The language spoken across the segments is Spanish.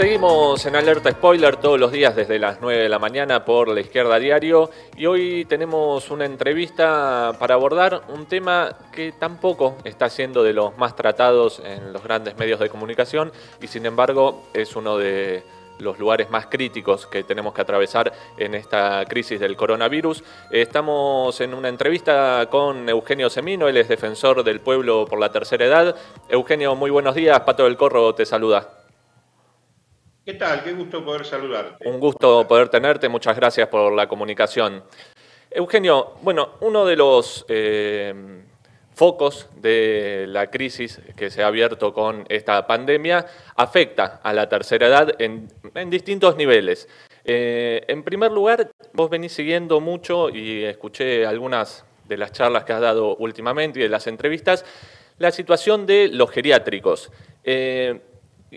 Seguimos en Alerta Spoiler todos los días desde las 9 de la mañana por La Izquierda Diario y hoy tenemos una entrevista para abordar un tema que tampoco está siendo de los más tratados en los grandes medios de comunicación y sin embargo es uno de los lugares más críticos que tenemos que atravesar en esta crisis del coronavirus. Estamos en una entrevista con Eugenio Semino, él es defensor del pueblo por la tercera edad. Eugenio, muy buenos días, Pato del Corro te saluda. ¿Qué tal? Qué gusto poder saludarte. Un gusto poder tenerte, muchas gracias por la comunicación. Eugenio, bueno, uno de los eh, focos de la crisis que se ha abierto con esta pandemia afecta a la tercera edad en, distintos niveles. Eh, en primer lugar, vos venís siguiendo mucho y escuché algunas de las charlas que has dado últimamente y de las entrevistas, la situación de los geriátricos. Eh,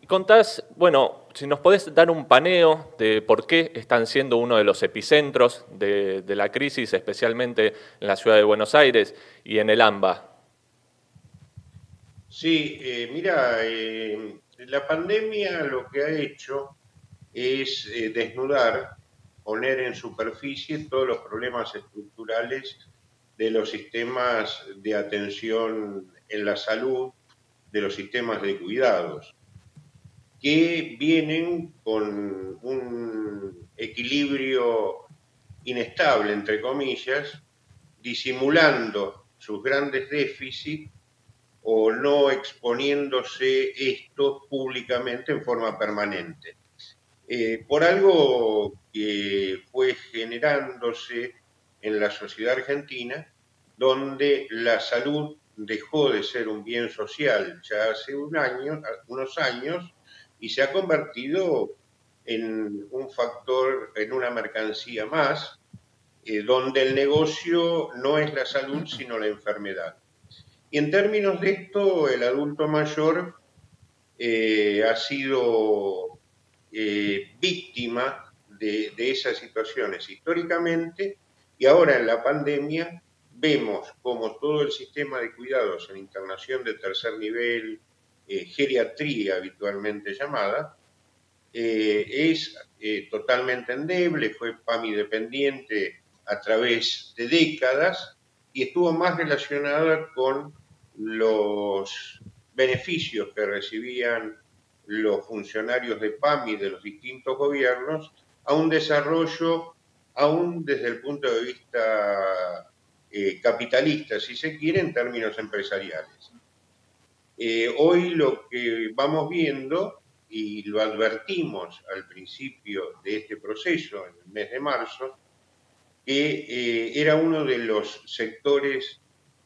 contás, bueno, si nos podés dar un paneo de por qué están siendo uno de los epicentros de, la crisis, especialmente en la ciudad de Buenos Aires y en el AMBA. Sí, eh, mira, eh, la pandemia lo que ha hecho es eh, desnudar, poner en superficie todos los problemas estructurales de los sistemas de atención en la salud, de los sistemas de cuidados que vienen con un equilibrio inestable, entre comillas, disimulando sus grandes déficits o no exponiéndose esto públicamente en forma permanente. Eh, por algo que fue generándose en la sociedad argentina, donde la salud dejó de ser un bien social ya hace un unos años y se ha convertido en un factor, en una mercancía más, eh, donde el negocio no es la salud, sino la enfermedad. Y en términos de esto, el adulto mayor eh, ha sido eh, víctima de, de esas situaciones históricamente y ahora en la pandemia vemos como todo el sistema de cuidados en internación de tercer nivel, eh, geriatría habitualmente llamada, eh, es eh, totalmente endeble, fue PAMI dependiente a través de décadas y estuvo más relacionada con los beneficios que recibían los funcionarios de PAMI de los distintos gobiernos a un desarrollo aún desde el punto de vista capitalista, si se quiere, en términos empresariales. Eh, hoy lo que vamos viendo, y lo advertimos al principio de este proceso, en el mes de marzo, que eh, era uno de los sectores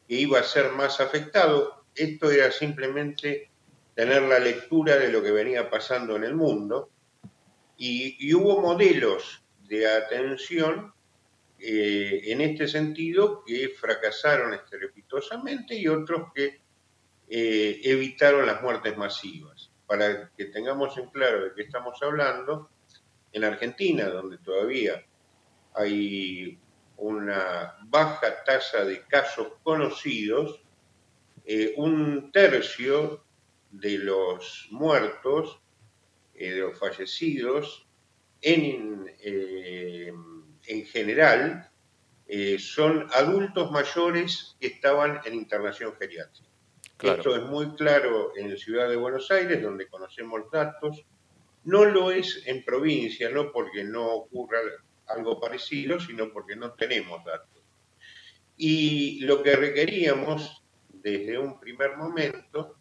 que iba a ser más afectado. Esto era simplemente tener la lectura de lo que venía pasando en el mundo y, hubo modelos de atención eh, en este sentido que fracasaron estrepitosamente y otros que eh, evitaron las muertes masivas. Para que tengamos en claro de qué estamos hablando, en Argentina, donde todavía hay una baja tasa de casos conocidos, eh, un tercio de los muertos, eh, de los fallecidos, en, en general, son adultos mayores que estaban en internación geriátrica. Esto es muy claro en la ciudad de Buenos Aires, donde conocemos datos. No lo es en provincia, no porque no ocurra algo parecido, sino porque no tenemos datos. Y lo que requeríamos desde un primer momento,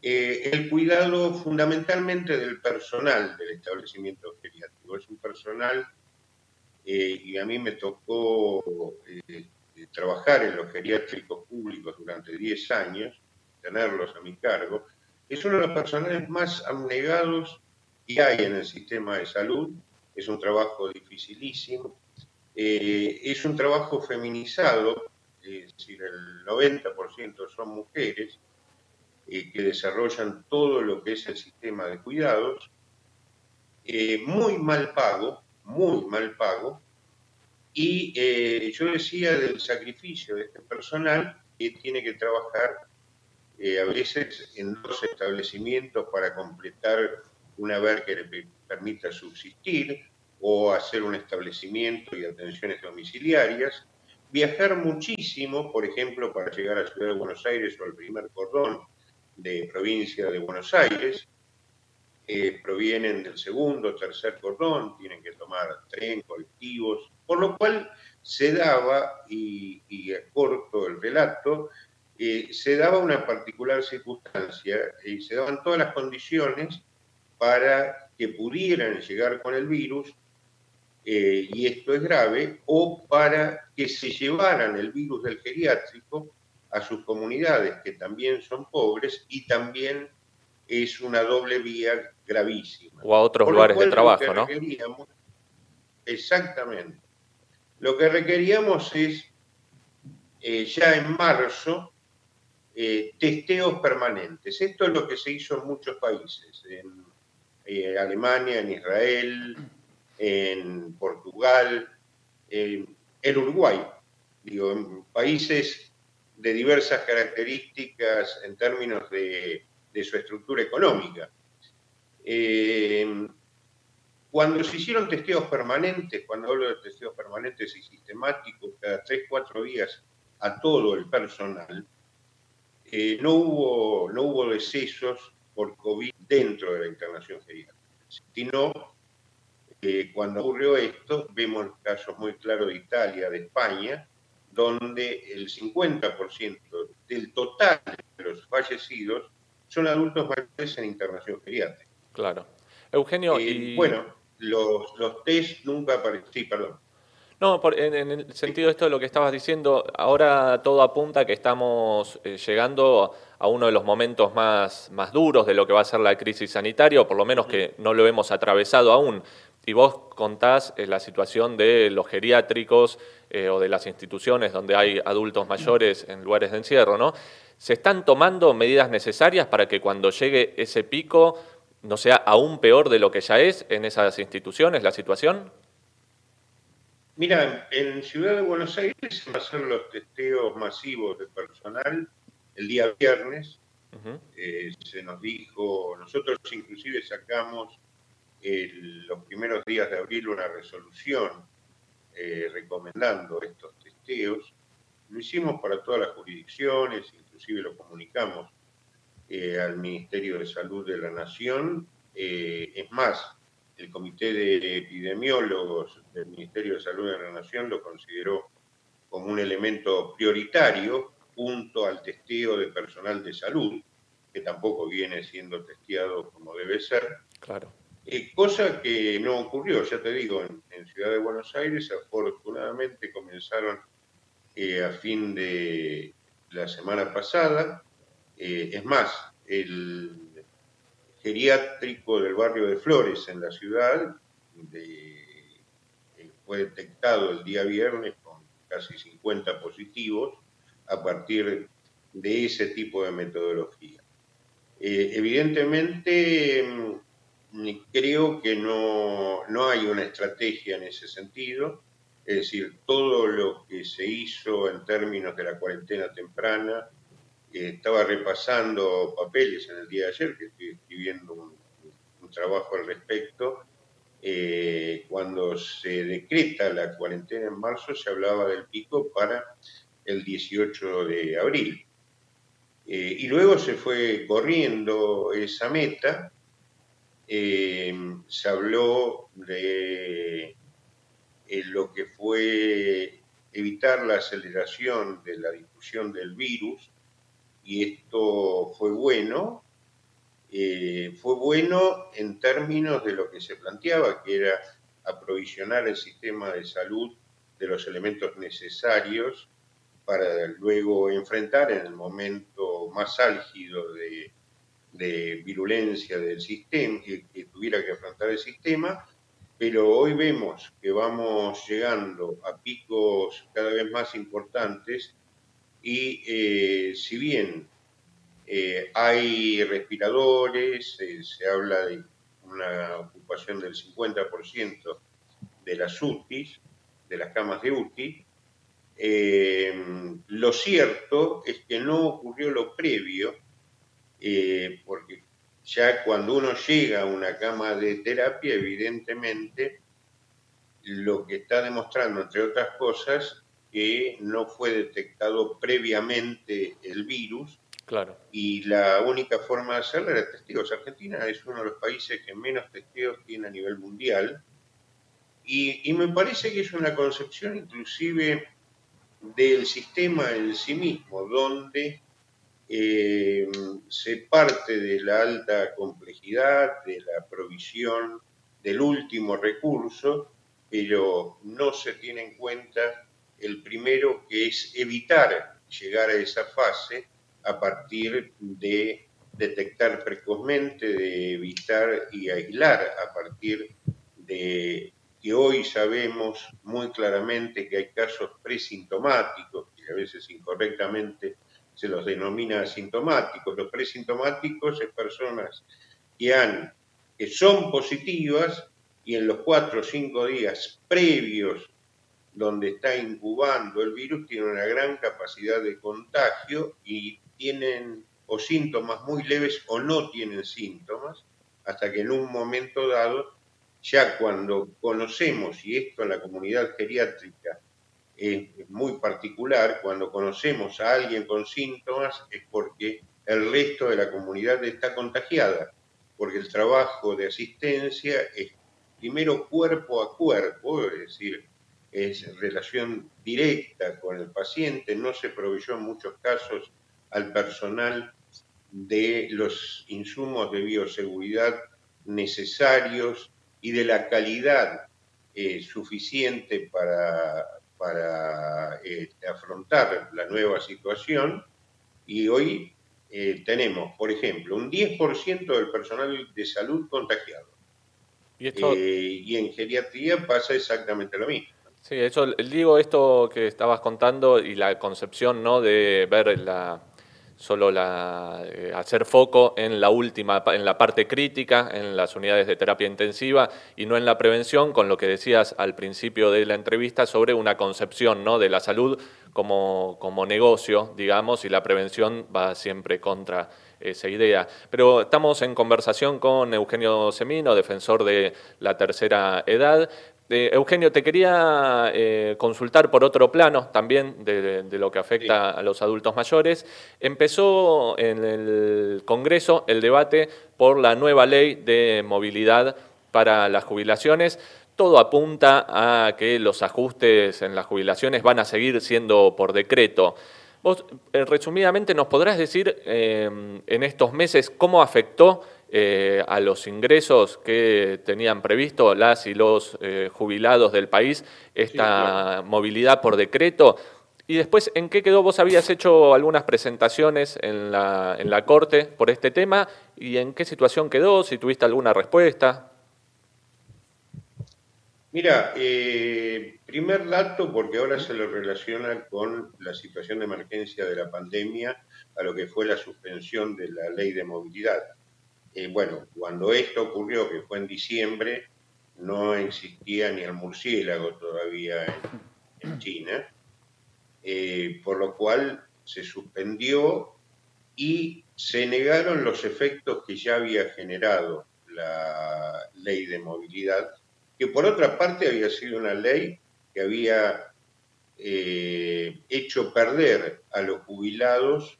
eh, el cuidado fundamentalmente del personal del establecimiento geriátrico. Es un personal, eh, y a mí me tocó eh, trabajar en los geriátricos públicos durante 10 años, tenerlos a mi cargo, es uno de los personales más abnegados que hay en el sistema de salud. Es un trabajo dificilísimo. Eh, es un trabajo feminizado, es decir, el 90% son mujeres eh, que desarrollan todo lo que es el sistema de cuidados. Eh, muy mal pago, muy mal pago, y eh, yo decía del sacrificio de este personal que tiene que trabajar eh, a veces en dos establecimientos para completar un haber que le permita subsistir o hacer un establecimiento y atenciones domiciliarias, viajar muchísimo, por ejemplo, para llegar a Ciudad de Buenos Aires o al primer cordón de provincia de Buenos Aires, eh, provienen del segundo, tercer cordón, tienen que tomar tren, colectivos, por lo cual se daba, y, y corto el relato, eh, se daba una particular circunstancia y se daban todas las condiciones para que pudieran llegar con el virus, eh, y esto es grave, o para que se llevaran el virus del geriátrico a sus comunidades, que también son pobres y también es una doble vía gravísima. O a otros lugares de trabajo, ¿no? Exactamente. Lo que requeríamos es, eh, ya en marzo, eh, testeos permanentes. Esto es lo que se hizo en muchos países, en eh, Alemania, en Israel, en Portugal, en Uruguay, digo, en países de diversas características en términos de, su estructura económica. Cuando se hicieron testeos permanentes, cuando hablo de testeos permanentes y sistemáticos, cada tres, cuatro días a todo el personal, eh, no, hubo, no hubo decesos por COVID dentro de la internación geriátrica, sino que cuando ocurrió esto, vemos casos muy claros de Italia, de España, donde el 50% del total de los fallecidos son adultos mayores en internación geriátrica. Claro. Eugenio, eh, y... Bueno, los, los test nunca aparecieron. Sí, perdón. No, en, el sentido de esto de lo que estabas diciendo, ahora todo apunta a que estamos eh, llegando a uno de los momentos más, más duros de lo que va a ser la crisis sanitaria, o por lo menos que no lo hemos atravesado aún. Y vos contás eh, la situación de los geriátricos eh, o de las instituciones donde hay adultos mayores en lugares de encierro, ¿no? ¿Se están tomando medidas necesarias para que cuando llegue ese pico no sea aún peor de lo que ya es en esas instituciones la situación? Mira, en Ciudad de Buenos Aires se van a hacer los testeos masivos de personal el día viernes. Eh, se nos dijo, nosotros inclusive sacamos los primeros días de abril una resolución eh, recomendando estos testeos. Lo hicimos para todas las jurisdicciones, inclusive lo comunicamos eh, al Ministerio de Salud de la Nación. es más, el Comité de Epidemiólogos del Ministerio de Salud de la Nación lo consideró como un elemento prioritario junto al testeo de personal de salud, que tampoco viene siendo testeado como debe ser. Claro. Eh, cosa que no ocurrió, ya te digo, en, Ciudad de Buenos Aires afortunadamente comenzaron eh, a fin de la semana pasada. Eh, es más, el geriátrico del barrio de Flores en la ciudad, fue detectado el día viernes con casi 50 positivos a partir de ese tipo de metodología. Eh, evidentemente, mm, creo que no, no hay una estrategia en ese sentido, es decir, todo lo que se hizo en términos de la cuarentena temprana, estaba repasando papeles en el día de ayer, que estoy escribiendo un, trabajo al respecto. Eh, cuando se decreta la cuarentena en marzo, se hablaba del pico para el 18 de abril. Eh, y luego se fue corriendo esa meta. Eh, se habló de lo que fue evitar la aceleración de la difusión del virus y esto fue bueno. Eh, fue bueno en términos de lo que se planteaba, que era aprovisionar el sistema de salud de los elementos necesarios para luego enfrentar en el momento más álgido de, virulencia del sistema, que, que tuviera que afrontar el sistema, pero hoy vemos que vamos llegando a picos cada vez más importantes y eh, si bien eh, hay respiradores, eh, se habla de una ocupación del 50% de las UTIs, de las camas de UTI, lo cierto es que no ocurrió lo previo, porque ya cuando uno llega a una cama de terapia, evidentemente lo que está demostrando, entre otras cosas, que no fue detectado previamente el virus. Claro. Y la única forma de hacerlo era testigos. Argentina es uno de los países que menos testigos tiene a nivel mundial. Y, y me parece que es una concepción inclusive del sistema en sí mismo, donde eh, se parte de la alta complejidad, de la provisión del último recurso, pero no se tiene en cuenta el primero que es evitar llegar a esa fase a partir de detectar precozmente, de evitar y aislar a partir de que hoy sabemos muy claramente que hay casos presintomáticos, que a veces incorrectamente se los denomina asintomáticos. Los presintomáticos es personas que, han, que son positivas y en los cuatro o cinco días previos donde está incubando el virus tienen una gran capacidad de contagio y tienen o síntomas muy leves o no tienen síntomas, hasta que en un momento dado, ya cuando conocemos, y esto en la comunidad geriátrica es muy particular, cuando conocemos a alguien con síntomas es porque el resto de la comunidad está contagiada, porque el trabajo de asistencia es primero cuerpo a cuerpo, es decir, es relación directa con el paciente, no se proveyó en muchos casos al personal de los insumos de bioseguridad necesarios y de la calidad eh, suficiente para para este, afrontar la nueva situación y hoy eh, tenemos, por ejemplo, un 10% del personal de salud contagiado. ¿Y, eh, y en geriatría pasa exactamente lo mismo. Sí, eso, digo esto que estabas contando y la concepción ¿no? de ver la, solo la, eh, hacer foco en la última, en la parte crítica, en las unidades de terapia intensiva y no en la prevención, con lo que decías al principio de la entrevista sobre una concepción ¿no? de la salud como, como negocio, digamos, y la prevención va siempre contra esa idea. Pero estamos en conversación con Eugenio Semino, defensor de la tercera edad, Eugenio, te quería eh, consultar por otro plano también de, lo que afecta a los adultos mayores. Empezó en el Congreso el debate por la nueva ley de movilidad para las jubilaciones. Todo apunta a que los ajustes en las jubilaciones van a seguir siendo por decreto. Vos, eh, resumidamente, ¿nos podrás decir eh, en estos meses cómo afectó eh, a los ingresos que tenían previsto las y los eh, jubilados del país, esta movilidad por decreto. Y después, ¿en qué quedó? Vos habías hecho algunas presentaciones en la, en la Corte por este tema, ¿y en qué situación quedó? Si tuviste alguna respuesta. Mira, eh, primer dato, porque ahora se lo relaciona con la situación de emergencia de la pandemia, a lo que fue la suspensión de la ley de movilidad. Eh, bueno, cuando esto ocurrió, que fue en diciembre, no existía ni el murciélago todavía en, China, eh, por lo cual se suspendió y se negaron los efectos que ya había generado la ley de movilidad, que por otra parte había sido una ley que había eh, hecho perder a los jubilados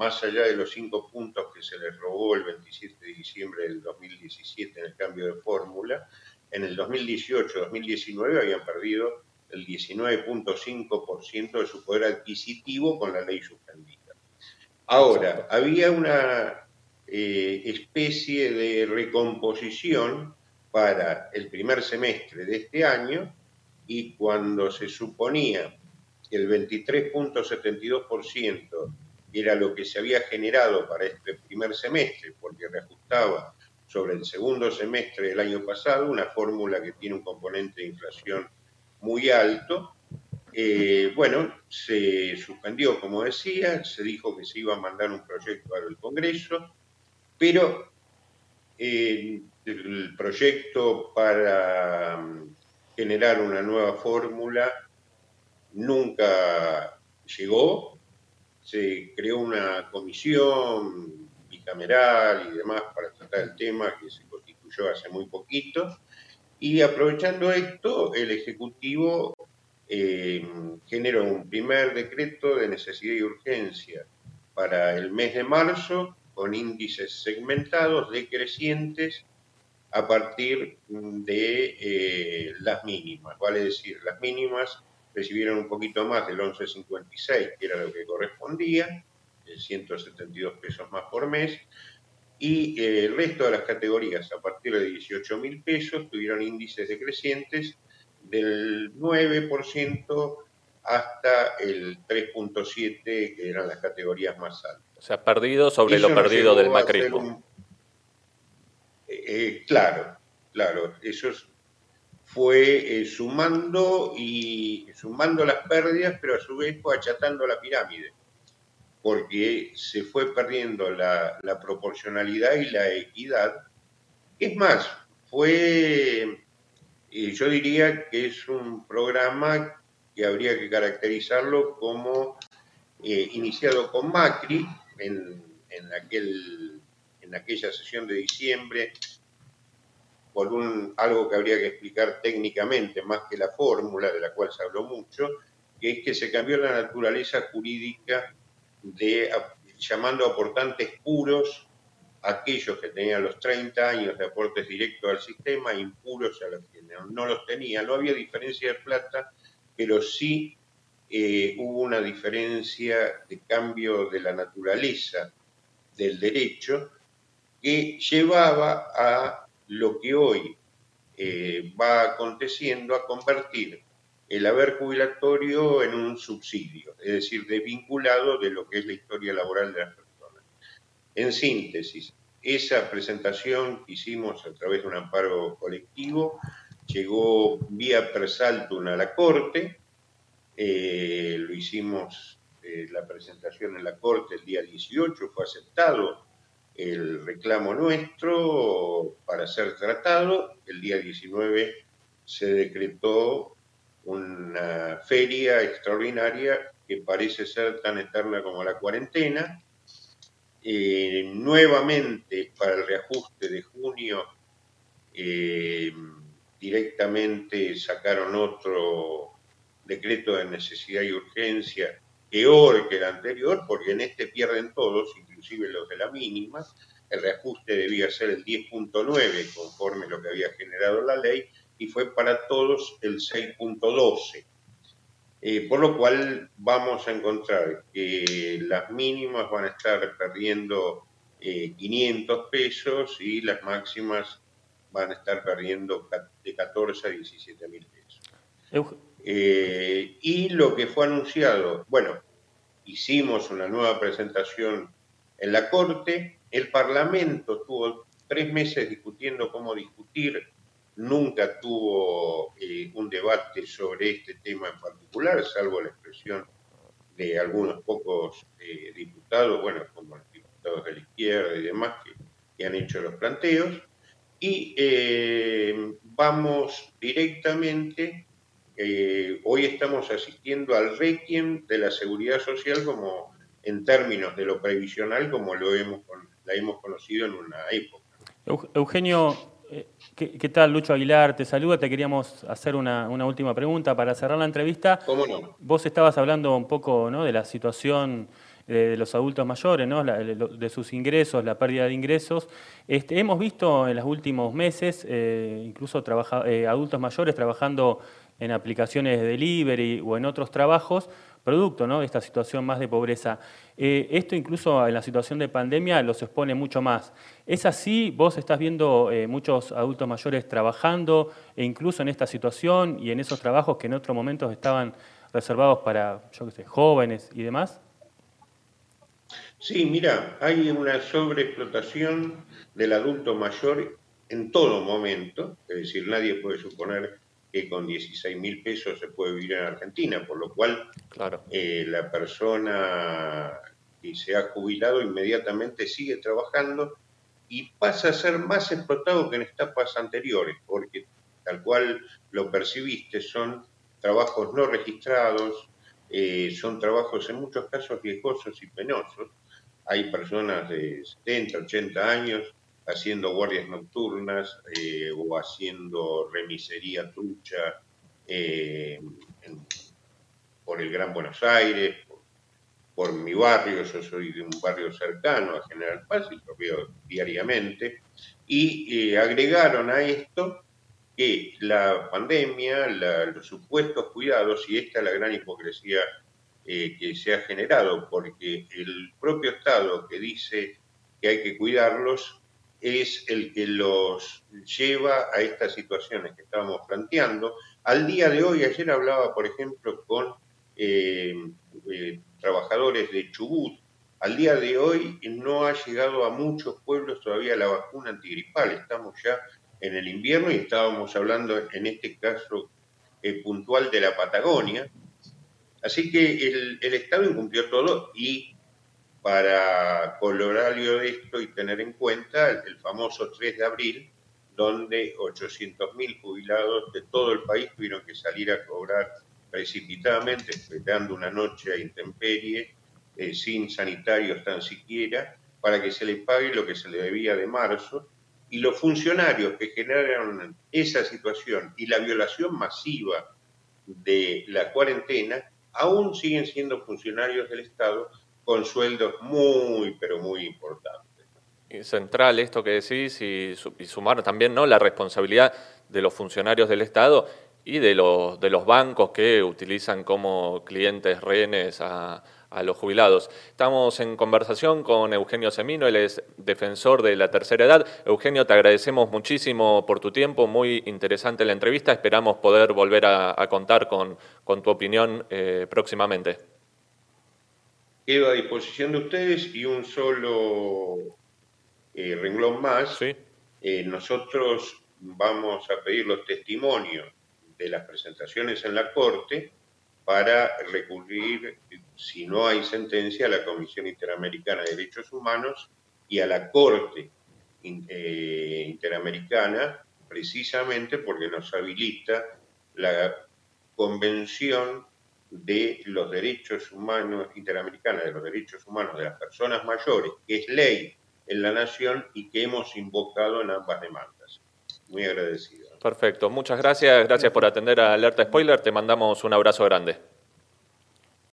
más allá de los cinco puntos que se les robó el 27 de diciembre del 2017 en el cambio de fórmula, en el 2018-2019 habían perdido el 19.5% de su poder adquisitivo con la ley suspendida. Ahora, había una eh, especie de recomposición para el primer semestre de este año y cuando se suponía que el 23.72% era lo que se había generado para este primer semestre, porque reajustaba sobre el segundo semestre del año pasado, una fórmula que tiene un componente de inflación muy alto. Eh, bueno, se suspendió, como decía, se dijo que se iba a mandar un proyecto al Congreso, pero eh, el proyecto para mm, generar una nueva fórmula nunca llegó, se creó una comisión bicameral y demás para tratar el tema que se constituyó hace muy poquito. Y aprovechando esto, el Ejecutivo eh, generó un primer decreto de necesidad y urgencia para el mes de marzo con índices segmentados decrecientes a partir de eh, las mínimas, vale decir, las mínimas recibieron un poquito más del 11.56, que era lo que correspondía, 172 pesos más por mes, y eh, el resto de las categorías a partir de 18 mil pesos tuvieron índices decrecientes del 9% hasta el 3.7, que eran las categorías más altas. O sea, perdido sobre lo perdido del macrismo. Eh, eh, claro, claro, eso fue sumando y sumando las pérdidas, pero a su vez fue achatando la pirámide porque se fue perdiendo la, proporcionalidad y la equidad. Es más, fue, eh, yo diría que es un programa que habría que caracterizarlo como eh, iniciado con Macri en, aquel, en aquella sesión de diciembre, por un, algo que habría que explicar técnicamente, más que la fórmula de la cual se habló mucho, que es que se cambió la naturaleza jurídica de llamando aportantes puros aquellos que tenían los 30 años de aportes directos al sistema, impuros a los que no, los tenían. No había diferencia de plata, pero sí eh, hubo una diferencia de cambio de la naturaleza del derecho que llevaba a lo que hoy eh, va aconteciendo a convertir el haber jubilatorio en un subsidio, es decir, desvinculado de lo que es la historia laboral de las personas. En síntesis, esa presentación que hicimos a través de un amparo colectivo llegó vía persaltum a la Corte, eh, lo hicimos eh, la presentación en la Corte el día 18, fue aceptado el reclamo nuestro para ser tratado, el día 19 se decretó una feria extraordinaria que parece ser tan eterna como la cuarentena. Eh, nuevamente para el reajuste de junio eh, directamente sacaron otro decreto de necesidad y urgencia peor que el anterior, porque en este pierden todos, inclusive los de la mínima. El reajuste debía ser el 10.9 conforme lo que había generado la ley y fue para todos el 6.12. Eh, por lo cual vamos a encontrar que las mínimas van a estar perdiendo 500 eh, pesos y las máximas van a estar perdiendo de 14 a 17 mil pesos. Eh, y lo que fue anunciado, bueno, hicimos una nueva presentación en la Corte, el Parlamento tuvo tres meses discutiendo cómo discutir nunca tuvo eh, un debate sobre este tema en particular, salvo la expresión de algunos pocos eh, diputados, bueno, como los diputados de la izquierda y demás, que, han hecho los planteos. Y vamos directamente, hoy estamos asistiendo al requiem de la seguridad social como en términos de lo previsional, como lo hemos, la hemos conocido en una época. Eugenio, ¿Qué, tal, Lucho Aguilar? Te saluda. Te queríamos hacer una, última pregunta para cerrar la entrevista. ¿Cómo no? Vos estabas hablando un poco ¿no? de la situación de los adultos mayores, ¿no? de sus ingresos, la pérdida de ingresos. Este, hemos visto en los últimos meses eh, incluso eh, adultos mayores trabajando en aplicaciones de delivery o en otros trabajos producto de esta situación más de pobreza. Eh, esto incluso en la situación de pandemia los expone mucho más. ¿Es así? ¿Vos estás viendo eh, muchos adultos mayores trabajando e incluso en esta situación y en esos trabajos que en otros momentos estaban reservados para, yo qué sé, jóvenes y demás? Sí, mira, hay una sobreexplotación del adulto mayor en todo momento, es decir, nadie puede suponer que con 16 mil pesos se puede vivir en Argentina, por lo cual claro. Eh, la persona que se ha jubilado inmediatamente sigue trabajando y pasa a ser más explotado que en etapas anteriores, porque tal cual lo percibiste, son trabajos no registrados, eh, son trabajos en muchos casos riesgosos y penosos, hay personas de 70, 80 años haciendo guardias nocturnas eh, o haciendo remisería trucha eh, por el Gran Buenos Aires, por, mi barrio, yo soy de un barrio cercano a General Paz y lo veo diariamente, y agregaron a esto que la pandemia, los supuestos cuidados, y esta es la gran hipocresía eh, que se ha generado, porque el propio Estado que dice que hay que cuidarlos es el que los lleva a estas situaciones que estábamos planteando. Al día de hoy, ayer hablaba, por ejemplo, con eh, eh, trabajadores de Chubut. Al día de hoy no ha llegado a muchos pueblos todavía la vacuna antigripal. Estamos ya en el invierno y estábamos hablando en este caso eh, puntual de la Patagonia. Así que el, Estado incumplió todo y para colorario esto y tener en cuenta el, famoso 3 de abril, donde 800.000 jubilados de todo el país tuvieron que salir a cobrar precipitadamente, esperando una noche a intemperie, eh, sin sanitarios tan siquiera, para que se les pague lo que se le debía de marzo, y los funcionarios que generaron esa situación y la violación masiva de la cuarentena aún siguen siendo funcionarios del Estado con sueldos muy, pero muy importantes. Central esto que decís y, sumar también ¿no? la responsabilidad de los funcionarios del Estado y de los, de los bancos que utilizan como clientes rehenes a, a los jubilados. Estamos en conversación con Eugenio Semino, él es defensor de la tercera edad. Eugenio, te agradecemos muchísimo por tu tiempo, muy interesante la entrevista. Esperamos poder volver a, contar con, tu opinión eh, próximamente. Quedo a disposición de ustedes y un solo eh, renglón más. ¿Sí? Eh, nosotros vamos a pedir los testimonios de las presentaciones en la Corte para recurrir, si no hay sentencia, a la Comisión Interamericana de Derechos Humanos y a la Corte eh, Interamericana, precisamente porque nos habilita la Convención de los Derechos Humanos Interamericana, de los Derechos Humanos de las Personas Mayores, que es ley en la Nación y que hemos invocado en ambas demandas. Muy agradecido. Perfecto, muchas gracias. Gracias por atender a Alerta Spoiler. Te mandamos un abrazo grande.